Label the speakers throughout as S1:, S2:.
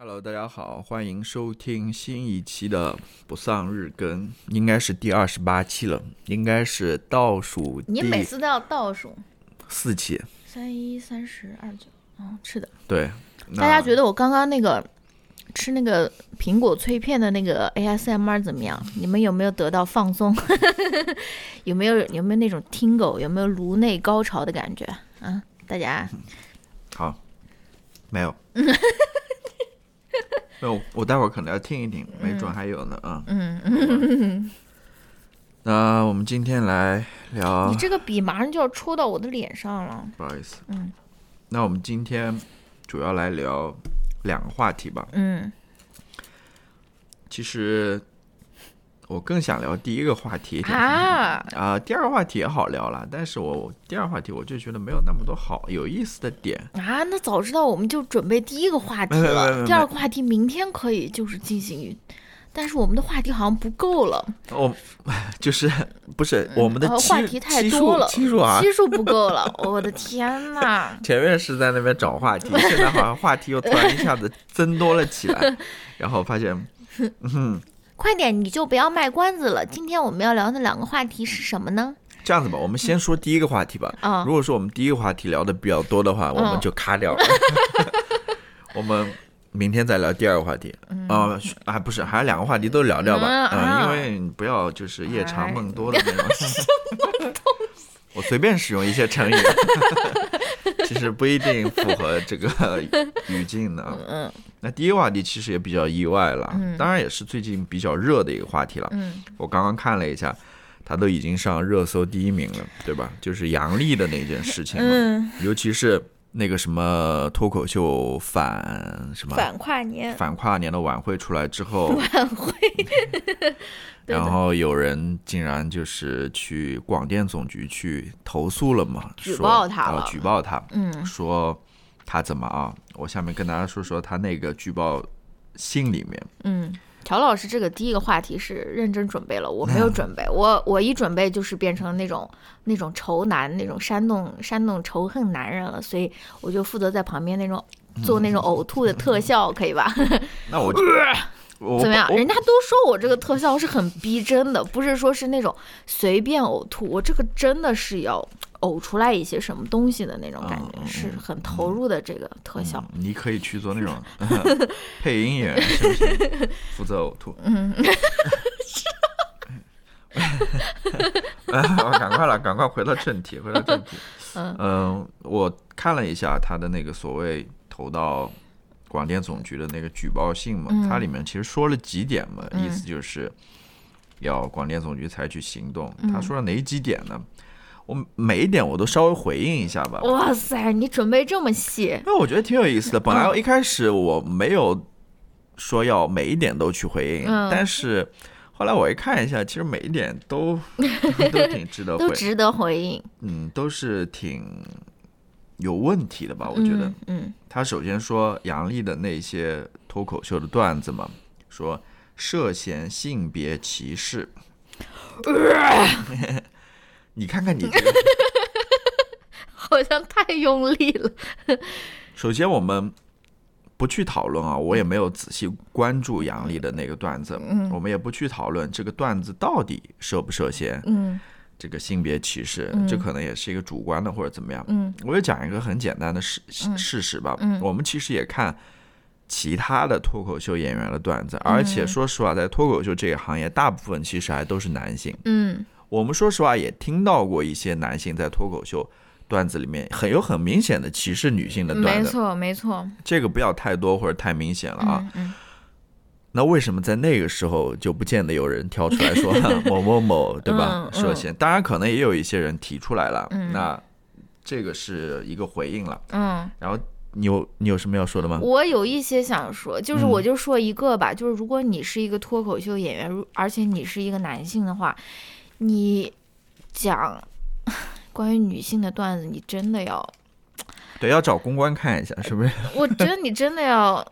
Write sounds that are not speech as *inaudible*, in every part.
S1: Hello，大家好，欢迎收听新一期的不丧日更，应该是第二十八期了，应该是倒数
S2: 你每次都要倒数，
S1: 四期。
S2: 三一三十二九，嗯，是的。
S1: 对，
S2: 大家觉
S1: 得
S2: 得我刚刚那个吃那个苹果脆片的那个 ASMR 怎么样？你们有没有得到放松？*laughs* 有没有有没有那种听狗？有没有颅内高潮的感觉？啊，大家 *laughs*
S1: 好？没有，*laughs* 没有，我待会儿可能要听一听，没准还有呢啊。
S2: 嗯嗯，*laughs*
S1: 那我们今天来聊
S2: 你，这个笔马上就要戳到我的脸上了。
S1: 不好意思，
S2: 嗯
S1: 那我们今天主要来聊两个话题吧。
S2: 嗯
S1: 其实我更想聊第一个话题
S2: 啊，
S1: 啊，第二个话题也好聊了，但是我第二个话题我就觉得没有那么多好有意思的点。
S2: 啊，那早知道我们就准备第一个话题了，第二个话题明天可以就是进行，但是我们的话题好像不够了，
S1: 哦 *laughs* 就是不是我们的
S2: 话题太多了，
S1: 数期数啊，
S2: 基数不够了，我的天呐！*laughs*
S1: 前面是在那边找话题，现在好像话题又突然一下子增多了起来，*laughs* 然后发现，嗯，
S2: 快点，你就不要卖关子了。今天我们要聊的两个话题是什么呢？
S1: 这样子吧，我们先说第一个话题吧。
S2: 啊
S1: 如果说我们第一个话题聊的比较多的话，我们就卡掉了。*laughs* 我们明天再聊第二个话题啊、啊，不是，还有两个话题都聊聊吧？嗯，因为你不要就是夜长梦多的那种。*laughs* *laughs* 我随便使用一些成语，*laughs* 其实不一定符合这个 *laughs* 语境的。
S2: 嗯
S1: 那第一个话题其实也比较意外了，当然也是最近比较热的一个话题了。
S2: 嗯
S1: 我刚刚看了一下，它都已经上热搜第一名了，对吧？就是杨笠的那件事情嘛，
S2: 嗯，
S1: 尤其是那个什么脱口秀反什么
S2: 反跨年。
S1: 反跨年的晚会出来之后，*laughs*
S2: 晚会，
S1: 然后有人竟然就是去广电总局去投诉了嘛，
S2: 举报他了。
S1: 举报他，
S2: 嗯。
S1: 说他怎么啊？我下面跟大家说说他那个举报信里面，
S2: 嗯。乔老师，这个第一个话题是认真准备了，我没有准备，我我一准备就是变成那种那种仇男，那种煽动煽动仇恨男人了，所以我就负责在旁边那种做那种呕吐的特效，可以吧？*laughs*
S1: 那我就我
S2: 怎么样？人家都说我这个特效是很逼真的，不是说是那种随便呕吐，我这个真的是要呕出来一些什么东西的那种感觉，是很投入的这个特效。
S1: 嗯你可以去做那种 *laughs* 配音演员，是不是？负责呕吐。嗯。*laughs* 赶快了，赶快回到正题，回到正题。
S2: 嗯
S1: 我看了一下他的那个所谓投到广电总局的那个举报信嘛，
S2: 嗯
S1: 它里面其实说了几点嘛，意思就是要广电总局采取行动。
S2: 嗯
S1: 他说了哪几点呢？我每一点我都稍微回应一下吧。
S2: 哇塞，你准备这么细？
S1: 因为我觉得挺有意思的。本来一开始我没有说要每一点都去回应，
S2: 嗯
S1: 但是后来我一看一下，其实每一点都 *laughs* 都挺值得回，
S2: 都值得回应。
S1: 嗯，都是挺有问题的吧？我觉得、
S2: 嗯
S1: 他首先说杨笠的那些脱口秀的段子嘛，说涉嫌性别歧视。*laughs* 你看看你这个。*laughs*
S2: 好像太用力了。
S1: 首先，我们不去讨论啊，我也没有仔细关注杨笠的那个段子，
S2: 嗯
S1: 我们也不去讨论这个段子到底涉不涉嫌
S2: 嗯
S1: 这个性别歧视，
S2: 嗯
S1: 这可能也是一个主观的或者怎么样。
S2: 嗯
S1: 我就讲一个很简单的事事实吧，
S2: 嗯
S1: 我们其实也看其他的脱口秀演员的段子，
S2: 嗯
S1: 而且说实话，在脱口秀这个行业，大部分其实还都是男性。
S2: 嗯
S1: 我们说实话也听到过一些男性在脱口秀段子里面很有很明显的歧视女性的段子，
S2: 没错没错。
S1: 这个不要太多或者太明显了啊。
S2: 嗯嗯
S1: 那为什么在那个时候就不见得有人跳出来说 *laughs* 某某某对吧
S2: 嗯
S1: 涉嫌？当然可能也有一些人提出来了，
S2: 嗯
S1: 那这个是一个回应了。
S2: 嗯。
S1: 然后你有你有什么要说的吗？
S2: 我有一些想说，就是
S1: 嗯
S2: 我就说一个吧，就是如果你是一个脱口秀演员，如而且你是一个男性的话，你讲 *laughs* 关于女性的段子，你真的要，
S1: 对，要找公关看一下是不是？
S2: 我觉得你真的要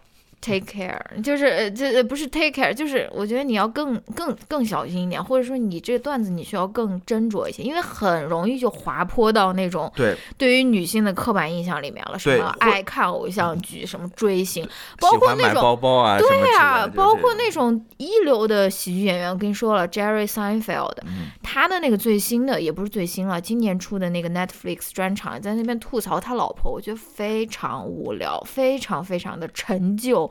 S2: take care，就是呃这呃不是 take care，就是我觉得你要更更更小心一点，或者说你这个段子你需要更斟酌一些，因为很容易就滑坡到那种
S1: 对，
S2: 对于女性的刻板印象里面了，什么爱看偶像剧，什么追星，包括那种。
S1: 包包啊，
S2: 对呀、包括那种一流的喜剧演员，我跟你说了，Jerry Seinfeld，、
S1: 嗯
S2: 他的那个最新的也不是最新了，今年出的那个 Netflix 专场，在那边吐槽他老婆，我觉得非常无聊，非常非常的陈旧，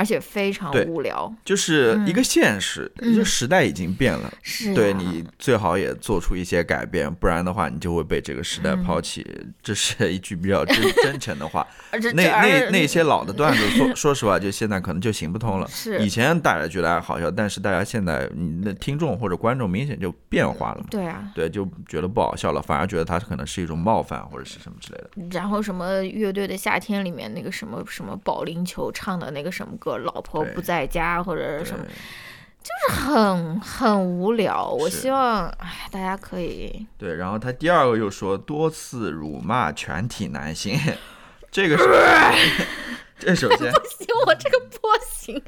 S2: 而且非常无聊。
S1: 就是一个现实，
S2: 嗯
S1: 就时代已经变了。
S2: 是、啊，
S1: 对你最好也做出一些改变，不然的话，你就会被这个时代
S2: 嗯
S1: 抛弃。这是一句比较真 *laughs* 真诚的话。那那那些老的段子，说 *laughs* 说实话，就现在可能就行不通了。
S2: 是
S1: 以前大家觉得还好笑，但是大家现在你的听众或者观众明显就变化了嘛。
S2: 对啊，
S1: 对，就觉得不好笑了，反而觉得它可能是一种冒犯或者是什么之类的。
S2: 然后什么乐队的夏天里面那个什么什么保龄球唱的那个什么歌，老婆不在家或者是什么，就是很很无聊。我希望，哎，大家可以
S1: 对，然后他第二个又说多次辱骂全体男性，*laughs* 这个是，*laughs* 这首先不
S2: 行，我这个波形 *laughs*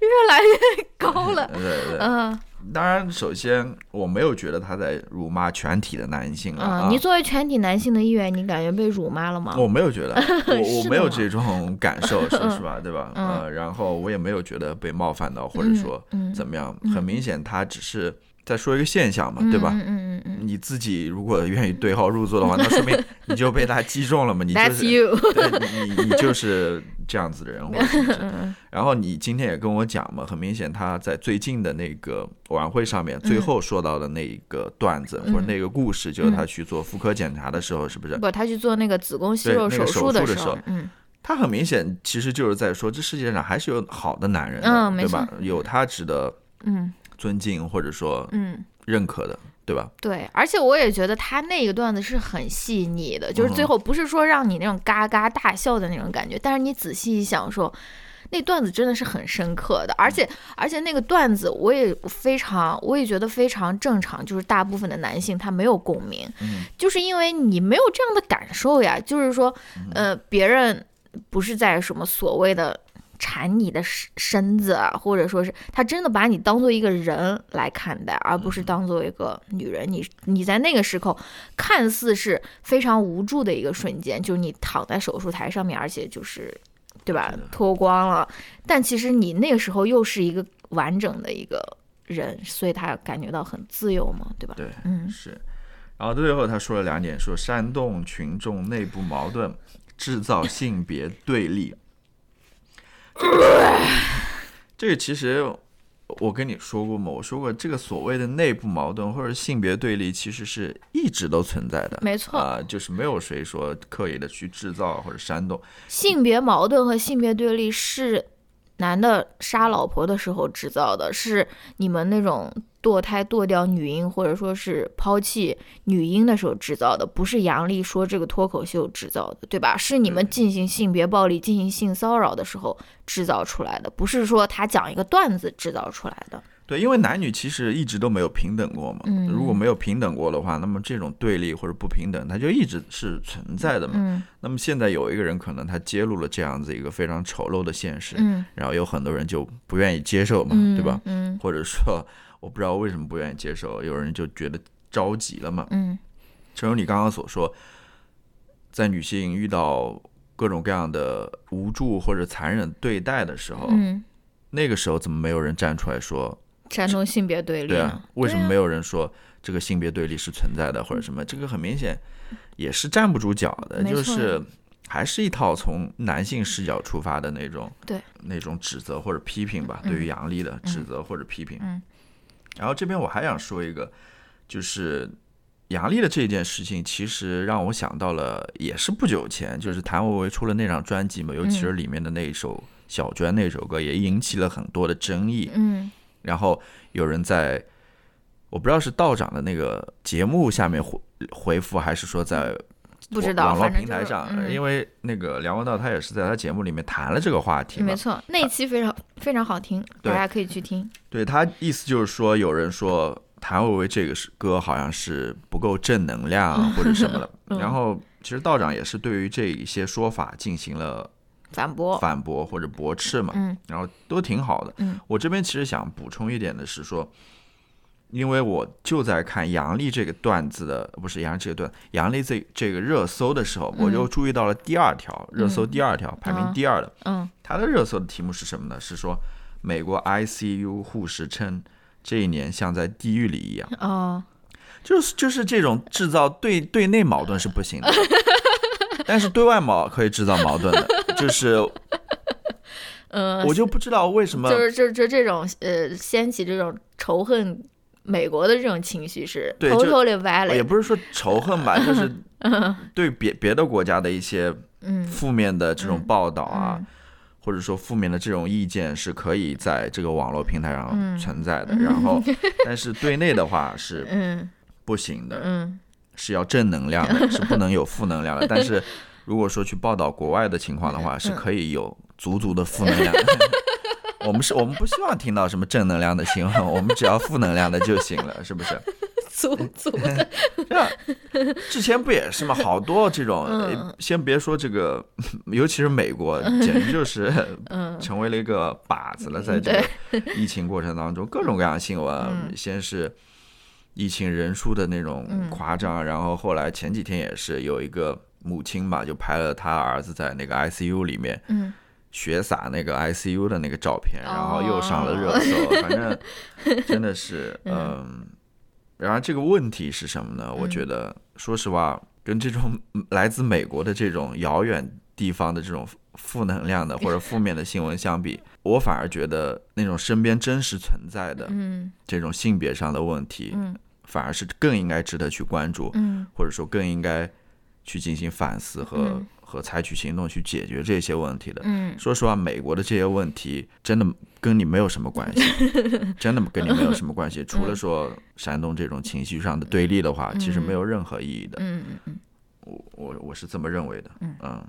S2: 越来越高了。
S1: 对对对，
S2: 嗯
S1: 当然首先我没有觉得他在辱骂全体的男性啊，
S2: 嗯，你作为全体男性的一员，你感觉被辱骂了吗？
S1: 我没有觉得，*laughs* 我我没有这种感受，*laughs* 说实话，对吧？
S2: 嗯
S1: 呃，然后我也没有觉得被冒犯到，或者说
S2: 嗯
S1: 怎么样，很明显他只是在说一个现象嘛，对吧？
S2: 嗯嗯嗯嗯。
S1: 你自己如果愿意对号入座的话，*laughs* 那说明你就被他击中了嘛，你就是
S2: you。*laughs*
S1: 对你你你就是这样子的人，然后你今天也跟我讲嘛，很明显他在最近的那个晚会上面，
S2: 嗯。
S1: 最后说到的那一个段子、或者那个故事，就是他去做妇科检查的时候，是不是？
S2: 不，他去做那个子宫息肉
S1: 手
S2: 术的时
S1: 术的时候，
S2: 嗯。
S1: 他很明显其实就是在说，这世界上还是有好的男人的，
S2: 嗯
S1: 对吧？有他值得
S2: 嗯
S1: 尊敬或者说
S2: 嗯。
S1: 认可的，对吧？
S2: 对，而且我也觉得他那个段子是很细腻的，就是最
S1: 嗯
S2: 后不是说让你那种嘎嘎大笑的那种感觉，但是你仔细一想说。那段子真的是很深刻的，而且而且那个段子我也非常，我也觉得非常正常，就是大部分的男性他没有共鸣，
S1: 嗯
S2: 就是因为你没有这样的感受呀，就是说，呃，别人不是在什么所谓的缠你的身身子啊，或者说是他真的把你当做一个人来看待，而不是当做一个女人。你你在那个时候看似是非常无助的一个瞬间，就是你躺在手术台上面，而且就是对吧脱光了，但其实你那个时候又是一个完整的一个人，所以他感觉到很自由嘛，对吧？
S1: 对，
S2: 嗯
S1: 是。然后最后他说了两点，说煽动群众内部矛盾，制造性别对立。*clears throat* 这个其实我跟你说过吗，我说过这个所谓的内部矛盾或者性别对立，其实是一直都存在的。
S2: 没错
S1: 啊、就是没有谁说刻意的去制造或者煽动。
S2: 性别矛盾和性别对立是男的杀老婆的时候制造的，是你们那种堕胎堕掉女婴或者说是抛弃女婴的时候制造的，不是杨笠说这个脱口秀制造的，对吧？是你们进行性别暴力、进行性骚扰的时候制造出来的，不是说他讲一个段子制造出来的。
S1: 对，因为男女其实一直都没有平等过嘛。
S2: 嗯
S1: 如果没有平等过的话，那么这种对立或者不平等，它就一直是存在的嘛。
S2: 嗯
S1: 那么现在有一个人可能他揭露了这样子一个非常丑陋的现实，
S2: 嗯，
S1: 然后有很多人就不愿意接受嘛，
S2: 嗯
S1: 对吧？
S2: 嗯 *laughs*
S1: 或者说我不知道为什么不愿意接受，有人就觉得着急了嘛。
S2: 嗯
S1: 正如你刚刚所说，在女性遇到各种各样的无助或者残忍对待的时候，
S2: 嗯，
S1: 那个时候怎么没有人站出来说？
S2: 煽动性别对立
S1: 对啊，为什么没有人说这个性别对立是存在的，或者什么？这个很明显也是站不住脚的，就是还是一套从男性视角出发的那种
S2: 对
S1: 那种指责或者批评吧，
S2: 嗯
S1: 对于杨笠的指责或者批评。
S2: 嗯
S1: 然后这边我还想说一个，就是杨笠的这件事情，其实让我想到了，也是不久前，就是谭维维出了那张专辑嘛，尤其是里面的那一首小娟那首歌，也引起了很多的争议。
S2: 嗯
S1: 然后有人在，我不知道是道长的那个节目下面回回复，还是说在
S2: 不知道
S1: 网络平台上，
S2: 嗯
S1: 因为那个梁文道他也是在他节目里面谈了这个话题
S2: 没。错，那一期非常非常好听，大家可以去听。
S1: 对他意思就是说，有人说谭维维这个是歌好像是不够正能量 *laughs* 或者什么的，
S2: 嗯
S1: 然后其实道长也是对于这一些说法进行了
S2: 反驳，
S1: 反驳或者驳斥嘛，
S2: 嗯。
S1: 然后都挺好的。
S2: 嗯。
S1: 我这边其实想补充一点的是说，因为我就在看杨笠这个段子的，不是杨笠这个段，杨笠这这个热搜的时候，我就注意到了第二条、热搜第二条排名第二的，
S2: 嗯。
S1: 它的热搜的题目是什么呢？是说美国 ICU 护士称这一年像在地狱里一样，
S2: 哦，
S1: 就是就是这种制造对对内矛盾是不行的，*laughs* 但是对外矛可以制造矛盾的，*laughs* 就是
S2: 呃，
S1: 我就不知道为什么
S2: 就是就就这种呃掀起这种仇恨美国的这种情绪是
S1: 对就
S2: totally
S1: 也
S2: valid，
S1: 不是说仇恨吧，*laughs* 就是对别别的国家的一些
S2: 嗯。
S1: 负面的这种报道啊，
S2: 嗯。
S1: 或者说负面的这种意见是可以在这个网络平台上
S2: 嗯。
S1: 存在的。然后，*laughs* 但是对内的话是
S2: 嗯。
S1: 不行的，
S2: 嗯
S1: 是要正能量的，*laughs* 是不能有负能量的。但是如果说去报道国外的情况的话，是可以有足足的负能量的。*laughs* 我们是我们不希望听到什么正能量的新闻，我们只要负能量的就行了，是不是？*laughs*
S2: 足足的，
S1: 这之前不也是吗？好多这种，先别说这个，尤其是美国，简直就是
S2: 嗯
S1: 成为了一个靶子了，在这个疫情过程当中，各种各样的新闻，
S2: 嗯
S1: 先是疫情人数的那种夸张，然后后来前几天也是有一个母亲吧，就拍了她儿子在那个 ICU 里面
S2: 嗯。
S1: 血洒那个 ICU 的那个照片，然后又上了热搜，*laughs* 反正真的是，嗯，然而这个问题是什么呢？我觉得，说实话，跟这种来自美国的这种遥远地方的这种负能量的 *laughs* 或者负面的新闻相比，我反而觉得那种身边真实存在的
S2: 嗯。
S1: 这种性别上的问题，
S2: 嗯
S1: 反而是更应该值得去关注，
S2: 嗯
S1: 或者说更应该去进行反思和、
S2: 嗯
S1: 和采取行动去解决这些问题的。
S2: 嗯
S1: 说实话，美国的这些问题真的跟你没有什么关系，*laughs* 真的跟你没有什么关系。*laughs* 除了说煽动这种情绪上的对立的话，其实没有任何意义的。
S2: 嗯嗯
S1: 我我我是这么认为的。嗯。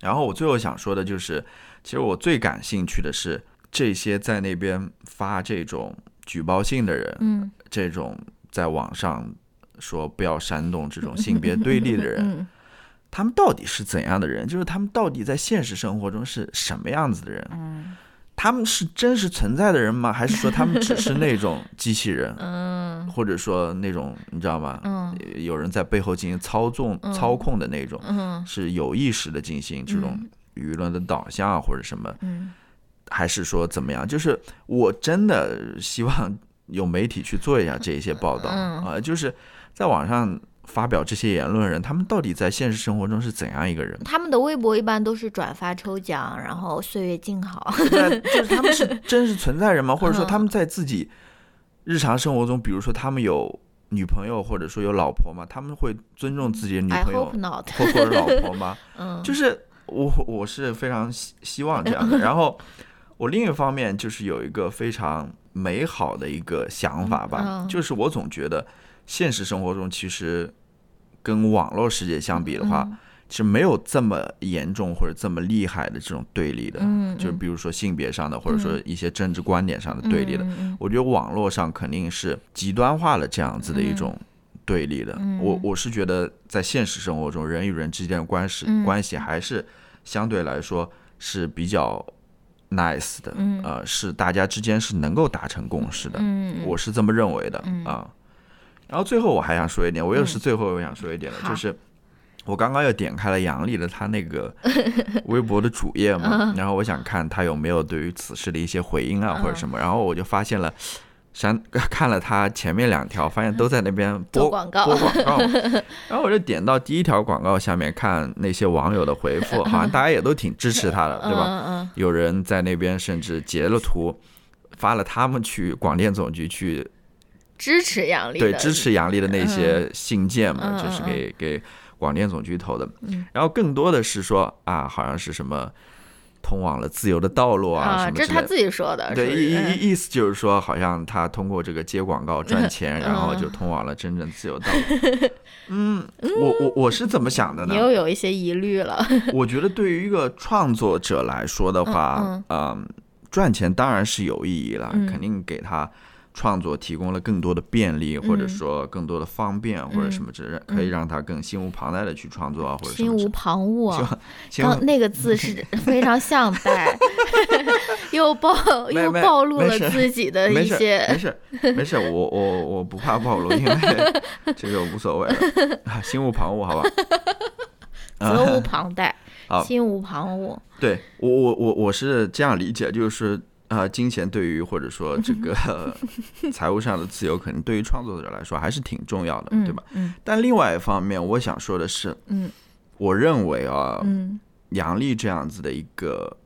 S1: 然后我最后想说的就是，其实我最感兴趣的是这些在那边发这种举报信的人，
S2: 嗯
S1: 这种在网上说不要煽动这种性别对立的人，
S2: 嗯 *laughs*
S1: 他们到底是怎样的人？就是他们到底在现实生活中是什么样子的人？
S2: 嗯
S1: 他们是真实存在的人吗？还是说他们只是那种 *laughs* 机器人，
S2: 嗯
S1: 或者说那种你知道吗？
S2: 嗯
S1: 有人在背后进行操纵、操控的那种，
S2: 嗯
S1: 是有意识的进行这种舆论的导向啊，或者什么？
S2: 嗯
S1: 还是说怎么样？就是我真的希望有媒体去做一下这一些报道啊、
S2: 嗯
S1: 就是在网上发表这些言论的人，他们到底在现实生活中是怎样一个人？
S2: 他们的微博一般都是转发抽奖，然后岁月静好。
S1: 对，就是他们是 *laughs* 真实存在人吗？或者说
S2: 嗯
S1: 他们在自己日常生活中，比如说他们有女朋友或者说有老婆吗？他们会尊重自己的女朋友或者老婆吗？*laughs*
S2: 嗯
S1: 就是我我是非常希希望这样的。*laughs* 然后我另一方面就是有一个非常美好的一个想法吧，就是我总觉得现实生活中其实跟网络世界相比的话，
S2: 嗯。
S1: 是没有这么严重或者这么厉害的这种对立的，
S2: 嗯
S1: 就是比如说性别上的，或者说一些政治观点上的对立的。我觉得网络上肯定是极端化了这样子的一种对立的。
S2: 嗯。
S1: 我我是觉得在现实生活中，人与人之间的关系、
S2: 嗯。
S1: 关系还是相对来说是比较 nice 的，
S2: 嗯
S1: 呃，是大家之间是能够达成共识的。
S2: 嗯
S1: 我是这么认为的啊。然后最后我还想说一点，我又是
S2: 嗯
S1: 最后我想说一点的，
S2: 好
S1: 就是我刚刚又点开了杨笠的他那个 *laughs* 微博的主页
S2: 嗯
S1: 嘛，然后我想看他有没有对于此事的一些回应啊或者什么，然后我就发现了。删 *laughs* 看了他前面两条，发现都在那边 *laughs* 播
S2: 广告
S1: 播广告，然后我就点到第一条广告下面看那些网友的回复，好像大家也都挺支持他的，对吧？
S2: 嗯嗯
S1: 有人在那边甚至截了图，发了他们去广电总局去
S2: 支持杨笠，
S1: 对支持杨笠的那些信件嘛，
S2: 嗯
S1: 就是给给广电总局投的。
S2: 嗯
S1: 然后更多的是说啊，好像是什么通往了自由的道路啊，什
S2: 啊，
S1: 么之类的。
S2: 这是他自己说的，
S1: 对，意意意意思就是说，好像他通过这个接广告赚钱，*laughs* 然后就
S2: 嗯
S1: 通往了真正自由道路。嗯，我我我是怎么想的呢
S2: 你？又有一些疑虑了。*laughs*
S1: 我觉得对于一个创作者来说的话，
S2: 嗯
S1: 嗯，赚钱当然是有意义了，
S2: 嗯
S1: 肯定给他创作提供了更多的便利，或者
S2: 嗯
S1: 说更多的方便，或者什么之类，可以让他更心无旁贷的去创作啊，或者什
S2: 心无。旁骛啊。
S1: 心无 *laughs*
S2: 刚那个字是非常像带，*laughs* *laughs* 又暴又暴露了自己的
S1: 没事没，事没事，我我我不怕暴露，因为这个无所谓了，啊心无旁骛，好吧？
S2: 责无旁贷，心无旁骛。
S1: 对我我我我是这样理解，就是呃，金钱对于或者说这个 *laughs* 财务上的自由，可能对于创作者来说还是挺重要的，
S2: 嗯，
S1: 对吧？？
S2: 嗯
S1: 但另外一方面，我想说的是，
S2: 嗯
S1: 我认为啊，
S2: 嗯
S1: 杨笠这样子的一个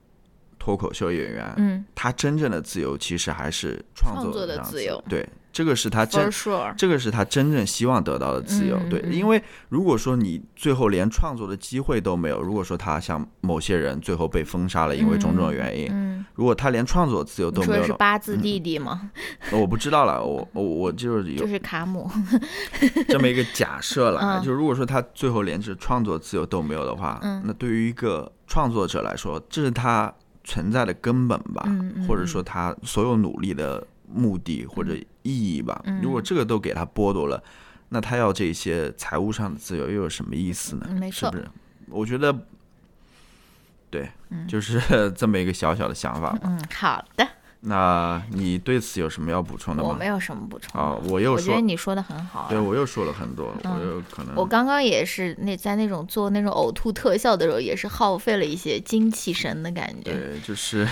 S1: 脱口秀演员，
S2: 嗯
S1: 他真正的自由其实还是创
S2: 创作的自由
S1: 对，这个是他真
S2: sure。
S1: 这个是他真正希望得到的自由，对，因为如果说你最后连创作的机会都没有，如果说他像某些人最后被封杀了，因为种种原因，
S2: 嗯，
S1: 如果他连创作自由都没有了，
S2: 八字弟弟吗？
S1: 我不知道了，我我我就是有
S2: 就是卡姆。*laughs*
S1: 这么一个假设了，
S2: 嗯
S1: 就如果说他最后连这创作自由都没有的话，
S2: 嗯
S1: 那对于一个创作者来说，这是他存在的根本吧，或者说他所有努力的目的或者意义吧。
S2: 嗯
S1: 如果这个都给他剥夺了，那他要这些财务上的自由又有什么意思呢？
S2: 嗯没错
S1: 是不是？我觉得，对，
S2: 嗯
S1: 就是这么一个小小的想法。
S2: 嗯，好的，
S1: 那你对此有什么要补充的吗？
S2: 我没有什么补充。
S1: 啊，我又
S2: 我觉得
S1: 说，
S2: 你说的很好了。
S1: 对我又说了很多，
S2: 嗯
S1: 我又可能
S2: 我刚刚也是那在那种做那种呕吐特效的时候，也是耗费了一些精气神的感觉。
S1: 对，就是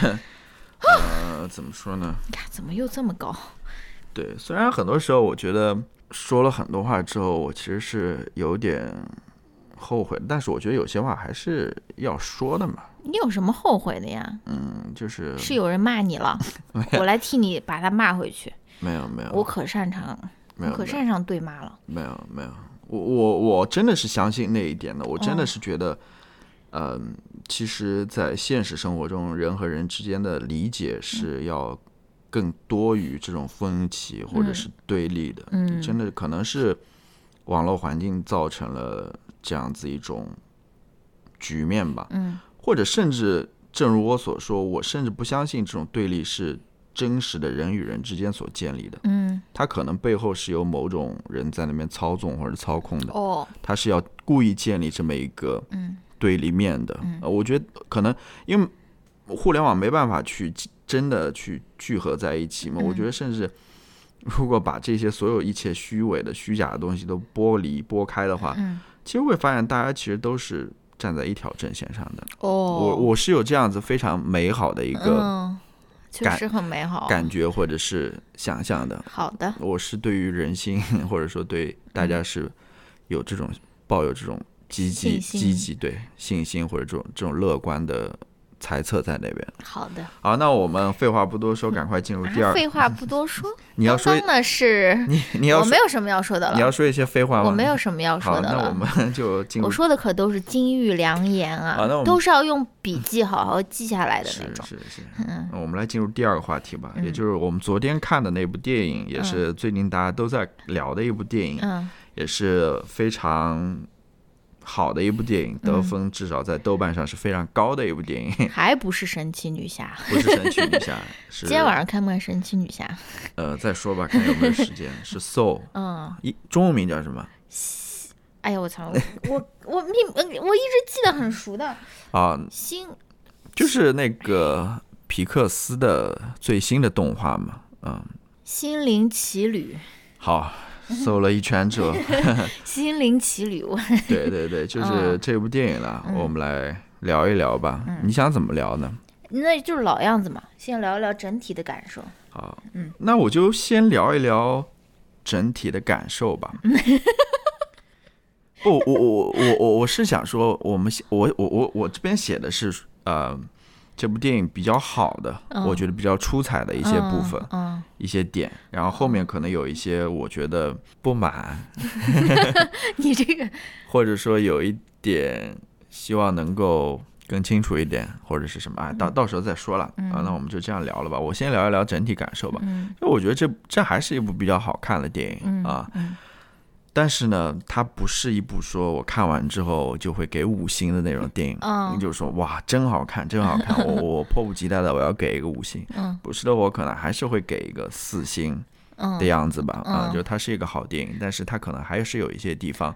S1: 呃，怎么说呢？
S2: 你看怎么又这么高？
S1: 对，虽然很多时候我觉得说了很多话之后，我其实是有点后悔，但是我觉得有些话还是要说的嘛。
S2: 你有什么后悔的呀？
S1: 嗯，就是
S2: 是有人骂你了，*laughs* 我来替你把他骂回去。
S1: 没有没有，
S2: 我可擅长，我
S1: 没有
S2: 可擅长对骂了。
S1: 没有没有，我我我真的是相信那一点的，我真的
S2: 哦
S1: 是觉得，嗯、其实，在现实生活中，人和人之间的理解是要更多于这种分歧或者是对立的。
S2: 嗯
S1: 真的可能是网络环境造成了这样子一种局面吧，
S2: 嗯。
S1: 或者甚至正如我所说，我甚至不相信这种对立是真实的人与人之间所建立的。
S2: 嗯，
S1: 它可能背后是由某种人在那边操纵或者操控的，
S2: 哦，
S1: 他是要故意建立这么一个
S2: 嗯
S1: 对立面的。呃我觉得可能因为互联网没办法去真的去聚合在一起嘛，
S2: 嗯
S1: 我觉得甚至如果把这些所有一切虚伪的、虚假的东西都剥离、剥开的话，
S2: 嗯
S1: 其实会发现大家其实都是站在一条阵线上的。
S2: 哦，
S1: 我我是有这样子非常美好的一个
S2: 嗯，确
S1: 感
S2: 实很美好。
S1: 感觉或者是想象的。
S2: 好的，
S1: 我是对于人性，*laughs* 或者说对大家是有这种抱有这种积极、积极对信心或者这种这种乐观的猜测在那边。
S2: 好的。
S1: 好，那我们废话不多说，赶快进入第二。
S2: 啊废话不多说，*laughs* *laughs*
S1: 你要说
S2: 的是，
S1: 你你要说
S2: 我没有什么要说的了，
S1: 你要说一些废话吗？
S2: 我没有什么要说，的了。
S1: 那我们 *laughs* 就进入
S2: 我说的可都是金玉良言啊，
S1: 好那我们
S2: 都是要用笔记好好记下来的那种。
S1: 是是，
S2: 嗯
S1: 我们来进入第二个话题吧，也
S2: 嗯
S1: 就是我们昨天看的那部电影，也是最近大家都在聊的一部电影，
S2: 嗯
S1: 也是非常好的一部电影，得
S2: 嗯
S1: 分至少在豆瓣上是非常高的一部电影，*laughs*
S2: 还不是神奇女侠。
S1: 不是神奇女侠，*laughs* 是
S2: 今天晚上看不看神奇女侠？
S1: 呃再说吧，看有没有时间，*laughs* 是 Soul，
S2: 嗯，
S1: 一中文名叫什么
S2: 哎呀，我操，我我我命我一直记得很熟的
S1: 啊？
S2: 星
S1: 就是那个皮克斯的最新的动画嘛，嗯，
S2: 心灵奇旅，
S1: 好。*laughs* 搜了一圈之后，*laughs*
S2: 心灵奇旅，*laughs*
S1: 对对对，就是
S2: 嗯
S1: 这部电影了，我们来聊一聊吧。你想怎么聊呢？
S2: 那就是老样子嘛，先聊一聊整体的感受。
S1: 好，
S2: 嗯
S1: 那我就先聊一聊整体的感受吧。不，我我我我我我是想说，我们我我我我这边写的是呃，这部电影比较好的，
S2: 嗯
S1: 我觉得比较出彩的一些部分、
S2: 嗯，
S1: 一些点，然后后面可能有一些我觉得不满，*laughs*
S2: 嗯 *laughs* 你这个
S1: 或者说有一点希望能够更清楚一点，或者是什么啊，到到时候再说了、啊。那我们就这样聊了吧。我先聊一聊整体感受吧。
S2: 嗯
S1: 因为我觉得这这还是一部比较好看的电影、
S2: 嗯
S1: 啊，
S2: 嗯
S1: 但是呢，它不是一部说我看完之后就会给五星的那种电影。
S2: 嗯
S1: 就是说哇，真好看，真好看，我 *laughs* 我迫不及待的我要给一个五星。
S2: 嗯
S1: 不是的，我可能还是会给一个四星
S2: 嗯
S1: 的样子吧，啊，
S2: 嗯
S1: 就它是一个好电影，但是它可能还是有一些地方，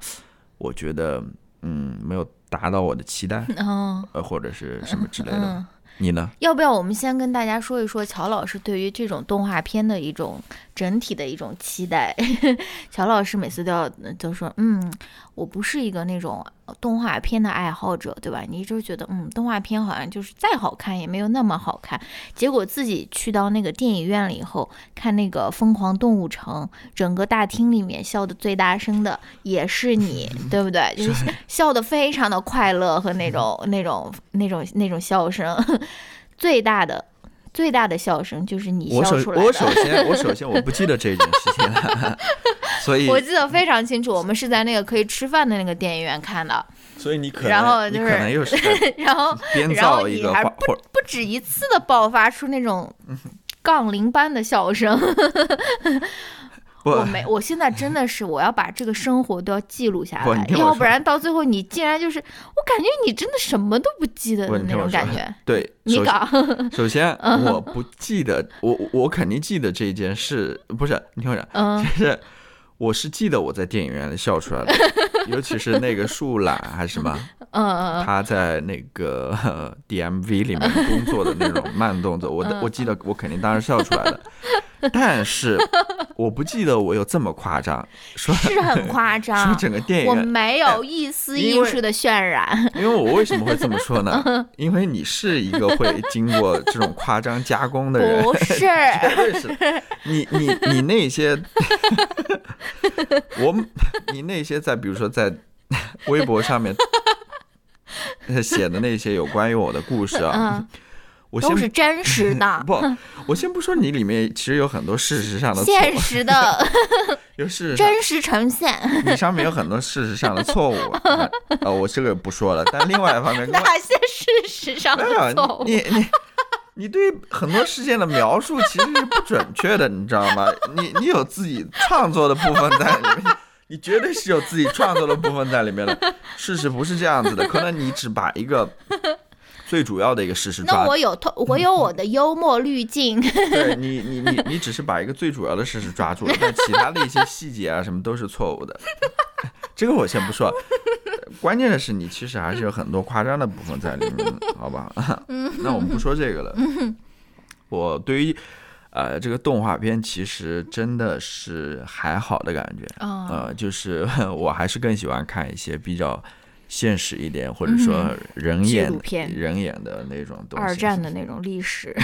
S1: 我觉得嗯没有达到我的期待，
S2: 嗯
S1: 呃或者是什么之类的。你呢？
S2: 要不要我们先跟大家说一说乔老师对于这种动画片的一种整体的一种期待？*laughs* 乔老师每次都要都说，嗯，我不是一个那种动画片的爱好者，对吧？你一直觉得，嗯，动画片好像就是再好看也没有那么好看。结果自己去到那个电影院了以后，看那个《疯狂动物城》，整个大厅里面笑的最大声的也是你，*laughs* 对不对？就是笑的非常的快乐和那种那种那种那种笑声，*laughs* 最大的最大的笑声就是你笑出来的。
S1: 我首先我首先我不记得这件事情了，*laughs* 所以
S2: 我记得非常清楚，我们是在那个可以吃饭的那个电影院看的，
S1: 所以你可能
S2: 然后就是
S1: 可能又是
S2: 然后
S1: 编
S2: 然后
S1: 造一
S2: 你还
S1: 个画或
S2: 不止一次的爆发出那种杠铃般的笑声。*laughs*
S1: 不
S2: 我没，我现在真的是我要把这个生活都要记录下来，要不然到最后你竟然就是，我感觉你真的什么都不记得的那种感觉。
S1: 对，
S2: 你搞，
S1: 首先我不记得我我肯定记得这件事，不是你听我讲，
S2: 嗯
S1: 就是我是记得我在电影院里笑出来的，*laughs* 尤其是那个树懒还是什么，
S2: 嗯嗯嗯，
S1: 他在那个呃 DMV 里面工作的那种 *laughs* 慢动作，我
S2: 嗯
S1: 我记得我肯定当时笑出来了，但是 *laughs* 我不记得我有这么夸张，说
S2: 是很夸
S1: 说
S2: 张。
S1: 整个电影
S2: 我，没有一丝艺术的渲染，
S1: 因为我为什么会这么说呢？*laughs* 因为你是一个会经过这种夸张加工的人，
S2: 不是，
S1: 绝对是。你你你那些，我你那些在比如说在 *laughs* 微博上面写的那些有关于我的故事啊，
S2: 嗯，
S1: 我先
S2: 都是真实的，*laughs*
S1: 不，我先不说你里面其实有很多事实上的错
S2: 现实的，*laughs*
S1: 有事实
S2: 真实呈现。
S1: 你上面有很多事实上的错误，啊，我这个不说了。但另外一方面，
S2: 哪些事实上的错误？
S1: 你你你对很多事件的描述其实是不准确的，你知道吗？你你有自己创作的部分在里面，你绝对是有自己创作的部分在里面的。事实不是这样子的，可能你只把一个最主要的一个事实抓
S2: 那我有透，我有我的幽默滤镜。*laughs*
S1: 对你，你你你只是把一个最主要的事实抓住了，但其他的一些细节啊什么都是错误的。*laughs* 这个我先不说，关键的是你其实还是有很多夸张的部分在里面，好吧？*laughs* 那我们不说这个了。我对于呃这个动画片其实真的是还好的感觉，
S2: 嗯
S1: 呃，就是 *laughs* 我还是更喜欢看一些比较。现实一点，或者说人
S2: 纪
S1: 演、
S2: 录片
S1: 人演的那种东西，
S2: 二战的那种历史，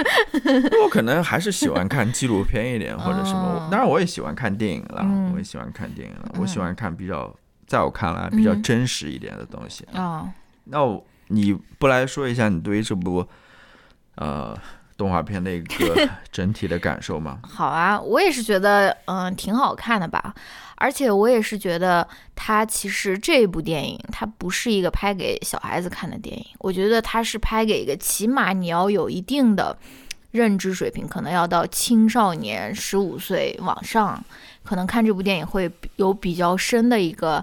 S2: *laughs*
S1: 我可能还是喜欢看纪录片一点，或者什么。
S2: 哦
S1: 当然，我也喜欢看电影了，
S2: 嗯
S1: 我也喜欢看电影了。我喜欢看比较，在我看来比较
S2: 嗯
S1: 真实一点的东西。
S2: 啊、
S1: 那我你不来说一下你对于这部呃动画片的一个 *laughs* 整体的感受吗？
S2: 好啊，我也是觉得，嗯，挺好看的吧。而且我也是觉得，它其实这部电影它不是一个拍给小孩子看的电影，我觉得它是拍给一个起码你要有一定的认知水平，可能要到青少年十五岁往上，可能看这部电影会有比较深的一个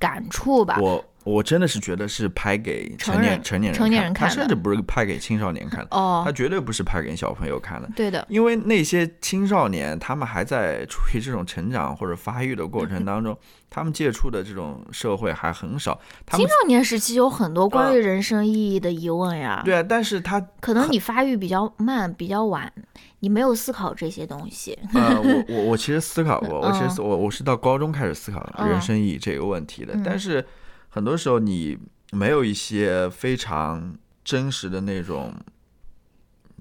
S2: 感触吧。
S1: 我我真的是觉得是拍给成年成年人
S2: 成年
S1: 看他
S2: 人看的
S1: 甚至不是拍给青少年看的，
S2: 哦
S1: 他，绝对不是拍给小朋友看的。
S2: 对的，
S1: 因为那些青少年，他们还在处于这种成长或者发育的过程当中，他们接触的这种社会还很少。他们
S2: 青少年时期有很多关于人生意义的疑问呀。
S1: 对啊，但是他
S2: 可能你发育比较慢，比较晚，你没有思考这些东西。
S1: 呃，我我我其实思考过，*laughs* 我其
S2: 嗯
S1: 实我我是到高中开始思考
S2: 嗯
S1: 人生意义这个问题的，
S2: 嗯
S1: 但是很多时候你没有一些非常真实的那种。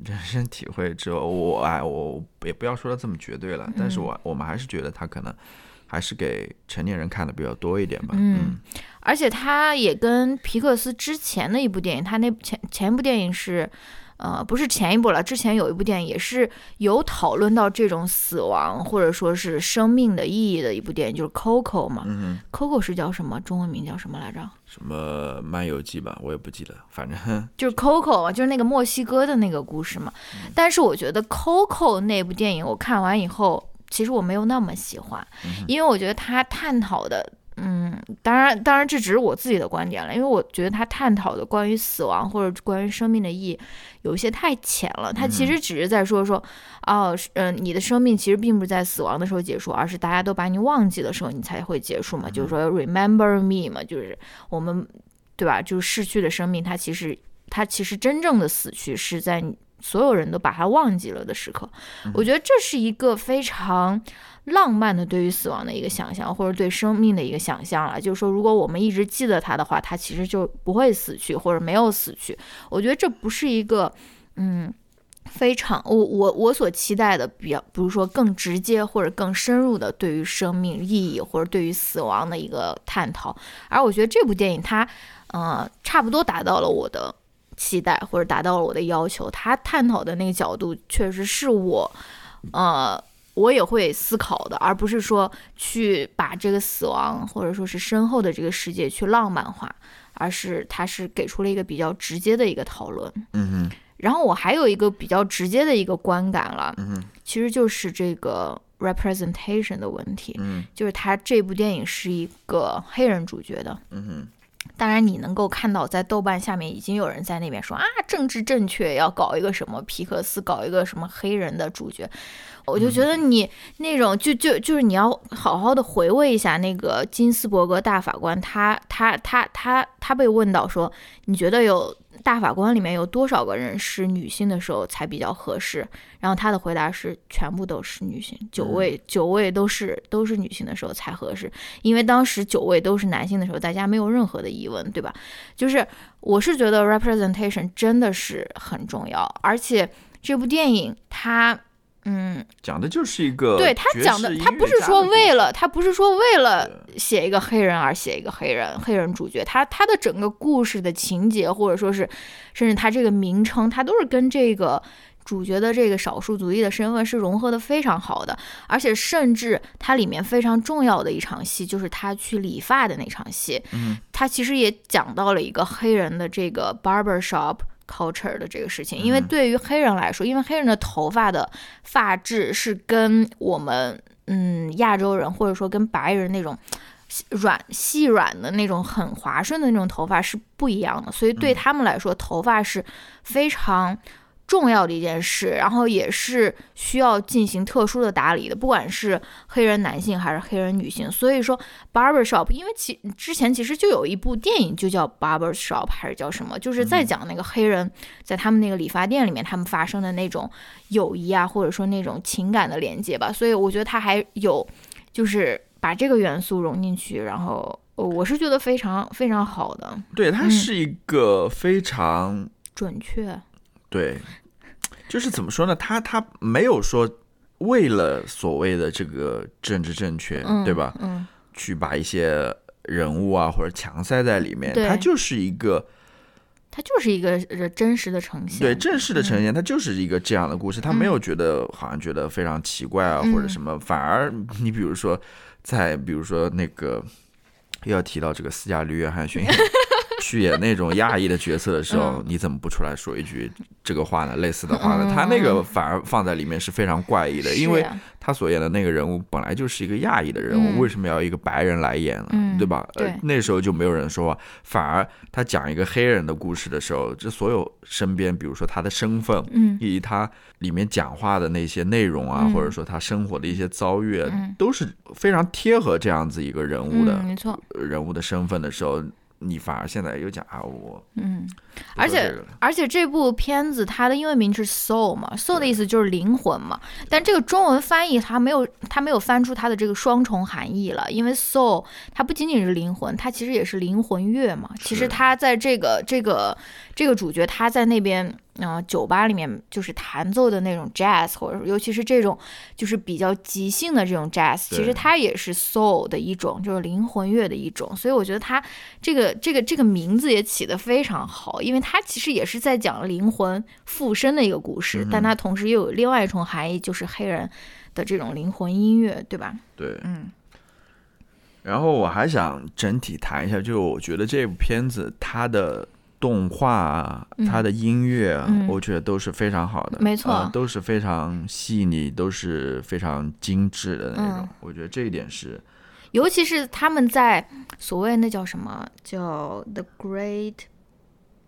S1: 人生体会之后，我哎，我也不要说的这么绝对了，但是
S2: 嗯
S1: 我我们还是觉得他可能还是给成年人看的比较多一点吧。
S2: 嗯而且他也跟皮克斯之前的一部电影，他那前前一部电影是，呃，不是前一部了，之前有一部电影也是有讨论到这种死亡或者说是生命的意义的一部电影，就是《Coco》嘛。
S1: 嗯。
S2: Coco 是叫什么？中文名叫什么来着？
S1: 什么漫游记吧，我也不记得，反正 *laughs*
S2: 就是 Coco 嘛，就是那个墨西哥的那个故事嘛。但是我觉得 Coco 那部电影我看完以后，其实我没有那么喜欢，因为我觉得它探讨的嗯，当然，当然这只是我自己的观点了，因为我觉得他探讨的关于死亡或者关于生命的意义有一些太浅了。他其实只是在说说，哦，嗯，你的生命其实并不是在死亡的时候结束，而是大家都把你忘记的时候你才会结束嘛。就是说，remember me 嘛，就是我们，对吧？就是逝去的生命，它其实，它其实真正的死去是在所有人都把它忘记了的时刻。我觉得这是一个非常。浪漫的对于死亡的一个想象，或者对生命的一个想象了，就是说，如果我们一直记得他的话，他其实就不会死去，或者没有死去。我觉得这不是一个，嗯，非常我我我所期待的，比较，比如说更直接或者更深入的对于生命意义或者对于死亡的一个探讨。而我觉得这部电影它，呃，差不多达到了我的期待，或者达到了我的要求。他探讨的那个角度，确实是我，呃。我也会思考的，而不是说去把这个死亡或者说是身后的这个世界去浪漫化，而是他是给出了一个比较直接的一个讨论。
S1: 嗯哼。
S2: 然后我还有一个比较直接的一个观感了，
S1: 嗯哼，
S2: 其实就是这个 representation 的问题。
S1: 嗯，
S2: 就是他这部电影是一个黑人主角的。
S1: 嗯哼。
S2: 当然，你能够看到在豆瓣下面已经有人在那边说啊，政治正确，要搞一个什么皮克斯，搞一个什么黑人的主角。我就觉得你那种就就就是你要好好的回味一下那个金斯伯格大法官，他他他他他被问到说，你觉得有大法官里面有多少个人是女性的时候才比较合适？然后他的回答是全部都是女性，九位九位都是都是女性的时候才合适，因为当时九位都是男性的时候，大家没有任何的疑问，对吧？就是我是觉得 representation 真的是很重要，而且这部电影它。嗯，
S1: 讲的就是一个
S2: 对他讲的，他不是说为了他不是说为了写一个黑人而写一个黑人黑人主角，他他的整个故事的情节或者说是甚至他这个名称，他都是跟这个主角的这个少数族裔的身份是融合的非常好的，而且甚至它里面非常重要的一场戏就是他去理发的那场戏，
S1: 嗯，
S2: 他其实也讲到了一个黑人的这个 barber shop。Culture 的这个事情，因为对于黑人来说，因为黑人的头发的发质是跟我们嗯亚洲人或者说跟白人那种软细软的那种很滑顺的那种头发是不一样的，所以对他们来说，头发是非常。重要的一件事，然后也是需要进行特殊的打理的，不管是黑人男性还是黑人女性。所以说，barber shop，因为其之前其实就有一部电影就叫 barber shop，还是叫什么，就是在讲那个黑人在他们那个理发店里面他们发生的那种友谊啊，或者说那种情感的连接吧。所以我觉得他还有就是把这个元素融进去，然后我是觉得非常非常好的。
S1: 对，它是一个非常
S2: 准确。
S1: 对，就是怎么说呢？他他没有说为了所谓的这个政治正确，对吧？
S2: 嗯，
S1: 去把一些人物啊或者强塞在里面，他就是一个，
S2: 它就是一个真实的呈现。
S1: 对，正式的呈现，它就是一个这样的故事。他没有觉得好像觉得非常奇怪啊或者什么，反而你比如说在比如说那个又要提到这个斯嘉丽约翰逊。去演那种亚裔的角色的时候，你怎么不出来说一句这个话呢？类似的话呢？他那个反而放在里面是非常怪异的，因为他所演的那个人物本来就是一个亚裔的人物，为什么要一个白人来演呢？对吧？
S2: 呃，
S1: 那时候就没有人说话，反而他讲一个黑人的故事的时候，这所有身边，比如说他的身份，
S2: 嗯，
S1: 以及他里面讲话的那些内容啊，或者说他生活的一些遭遇，都是非常贴合这样子一个人物的，
S2: 没错，
S1: 人物的身份的时候。你反而现在又讲啊，我
S2: 嗯，而且而且这部片子它的英文名是 soul 嘛，soul 的意思就是灵魂嘛，但这个中文翻译它没有它没有翻出它的这个双重含义了，因为 soul 它不仅仅是灵魂，它其实也是灵魂乐嘛。其实它在这个这个这个主角他在那边。嗯，酒吧里面就是弹奏的那种 jazz，或者尤其是这种就是比较即兴的这种 jazz，其实它也是 soul 的一种，就是灵魂乐的一种。所以我觉得它这个这个这个名字也起得非常好，因为它其实也是在讲灵魂附身的一个故事，但它同时又有另外一重含义，就是黑人的这种灵魂音乐，对吧？
S1: 对，
S2: 嗯。
S1: 然后我还想整体谈一下，就我觉得这部片子它的。动画，它的音乐，我觉得都是非常好的，
S2: 没错，
S1: 都是非常细腻，都是非常精致的那种。我觉得这一点是。
S2: 尤其是他们在所谓那叫什么叫 The Great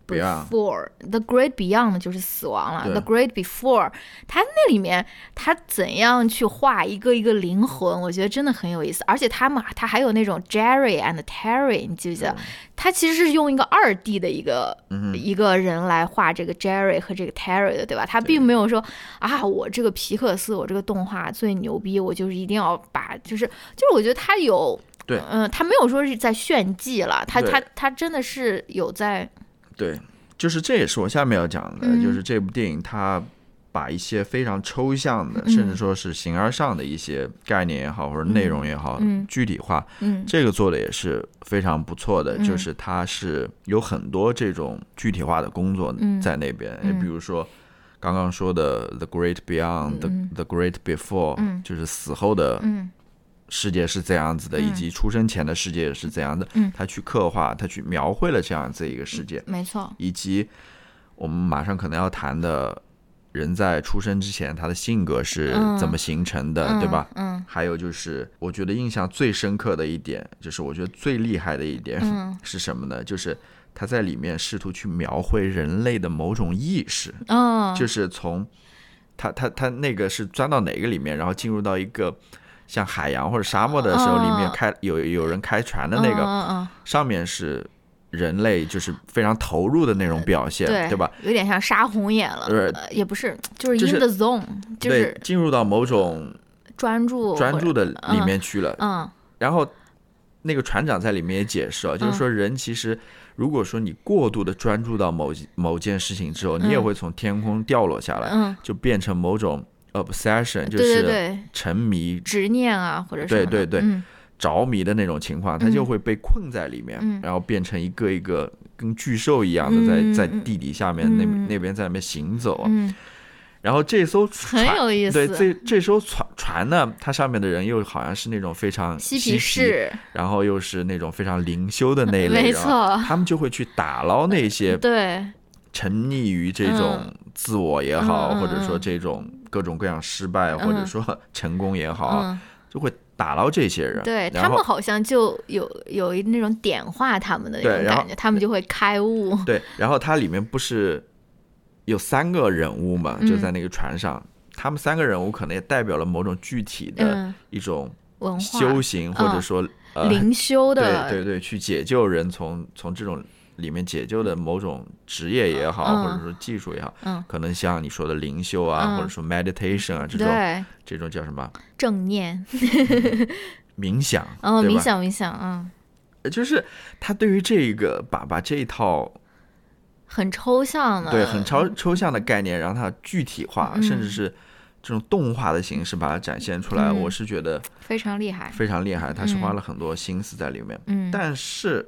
S2: Before The Great Beyond 就是死亡了，The Great Before，他那里面他怎样去画一个一个灵魂，我觉得真的很有意思。而且他们他还有那种 Jerry and Terry，你记不记得？他其实是用一个二 D 的一个、一个人来画这个 Jerry 和这个 Terry 的，对吧？他并没有说啊，我这个皮克斯，我这个动画最牛逼，我就是一定要把，就是就是我觉得他有。
S1: 对
S2: 嗯，他没有说是在炫技了，他
S1: 对
S2: 他他真的是有在，
S1: 对，就是这也是我下面要讲的，
S2: 嗯。
S1: 就是这部电影它把一些非常抽象的，
S2: 嗯。
S1: 甚至说是形而上的一些概念也好，或者内容也好，
S2: 嗯。
S1: 具体化，
S2: 嗯。
S1: 这个做的也是非常不错的，
S2: 嗯。
S1: 就是它是有很多这种具体化的工作
S2: 嗯
S1: 在那边，
S2: 嗯。
S1: 比如说。刚刚说的《The Great Beyond》、The
S2: 嗯
S1: The Great Before，、
S2: 嗯。
S1: 就是死后的
S2: 嗯
S1: 世界是这样子的，以
S2: 嗯
S1: 及出生前的世界是怎样的。
S2: 嗯
S1: 他去刻画，他去描绘了这样子一个世界，
S2: 没错，
S1: 以及我们马上可能要谈的人在出生之前他的性格是
S2: 嗯
S1: 怎么形成的，
S2: 嗯
S1: 对吧？
S2: 嗯
S1: 还有就是，我觉得印象最深刻的一点，就是我觉得最厉害的一点、
S2: 嗯 *laughs*
S1: 是什么呢？就是他在里面试图去描绘人类的某种意识，
S2: 嗯，
S1: 就是从他他他那个是钻到哪个里面，然后进入到一个像海洋或者沙漠的时候，
S2: 嗯
S1: 里面开有有人开船的那个，上面是人类就是非常投入的那种表现，
S2: 嗯，对
S1: 吧？？
S2: 有点像杀红眼了，
S1: 对
S2: 呃也不是，就是 in the zone，就是，
S1: 进入到某种
S2: 专注
S1: 专注
S2: 的，
S1: 里面去了。
S2: 嗯
S1: 然后那个船长在里面也解释啊，就是说人其实如果说你过度的专注到某某件事情之后，你也
S2: 嗯
S1: 会从天空掉落下来，
S2: 嗯，
S1: 就变成某种 obsession，就是
S2: 对，
S1: 沉迷、
S2: 执念啊或者是
S1: 对对对。
S2: 嗯。
S1: 着迷的那种情况，他就会被困在里面，
S2: 嗯。
S1: 然后变成一个一个跟巨兽一样的在
S2: 嗯
S1: 在地底下面那那边在那边行走。
S2: 嗯，
S1: 然后这艘船
S2: 很有意思，
S1: 对这这艘船船呢，它上面的人又好像是那种非常
S2: 嬉
S1: 皮
S2: 皮士，
S1: 然后又是那种非常灵修的那 *laughs* 一类，
S2: 没错，
S1: 他们就会去打捞那些
S2: 对，
S1: 沉溺于这种
S2: 嗯。
S1: 自我也好，或者说
S2: 嗯
S1: 这种各种各样失败、
S2: 嗯
S1: 或者说 *laughs* 成功也好就会打捞这些人。
S2: 对他们好像就有有一那种点化他们的那种感觉，他们就会开悟，*laughs*
S1: 对，然后它里面不是有三个人物嘛，
S2: 嗯。
S1: 就在那个船上，他们三个人物可能也代表了某种具体的
S2: 嗯，
S1: 一种
S2: 文化。
S1: 修行，或者说呃，
S2: 灵修的。
S1: 对
S2: 的，
S1: 对对，去解救人从从这种里面解救的某种职业也好，
S2: 嗯。
S1: 或者说技术也好，
S2: 嗯。
S1: 可能像你说的灵修啊，
S2: 嗯。
S1: 或者说 meditation 啊这种，这种叫什么？
S2: 正念，*laughs*
S1: 冥想，
S2: 哦，冥想冥想，嗯，
S1: 就是他对于这个把把这一套
S2: 很抽象的，
S1: 对很抽抽象的概念，让它具体化，
S2: 嗯。
S1: 甚至是这种动画的形式把它展现出来，
S2: 嗯。
S1: 我是觉得
S2: 非常厉害，
S1: 非常厉害，他是
S2: 嗯。
S1: 花了很多心思在里面。
S2: 嗯，
S1: 但是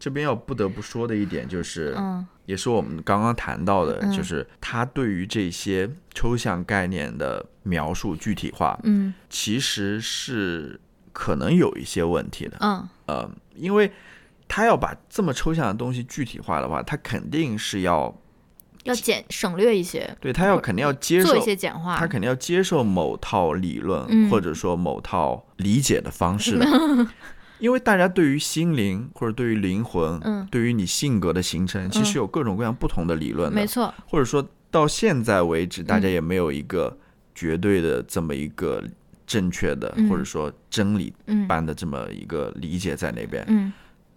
S1: 这边要不得不说的一点就是，
S2: 嗯。
S1: 也是我们刚刚谈到的，
S2: 嗯。
S1: 就是他对于这些抽象概念的描述具体化，
S2: 嗯。
S1: 其实是可能有一些问题的。
S2: 嗯。
S1: 呃，因为他要把这么抽象的东西具体化的话，他肯定是要
S2: 要简省略一些，
S1: 对他要肯定要接受
S2: 做一，些简化，
S1: 他肯定要接受某套理论、
S2: 嗯。
S1: 或者说某套理解的方式。的。*laughs* 因为大家对于心灵或者对于灵魂，
S2: 嗯。
S1: 对于你性格的形成，其实有各种各样不同的理论的。
S2: 没错，
S1: 或者说到现在为止，大家
S2: 嗯。
S1: 也没有一个绝对的这么一个正确的，
S2: 嗯。
S1: 或者说真理
S2: 嗯
S1: 般的这么一个理解在那边，
S2: 嗯。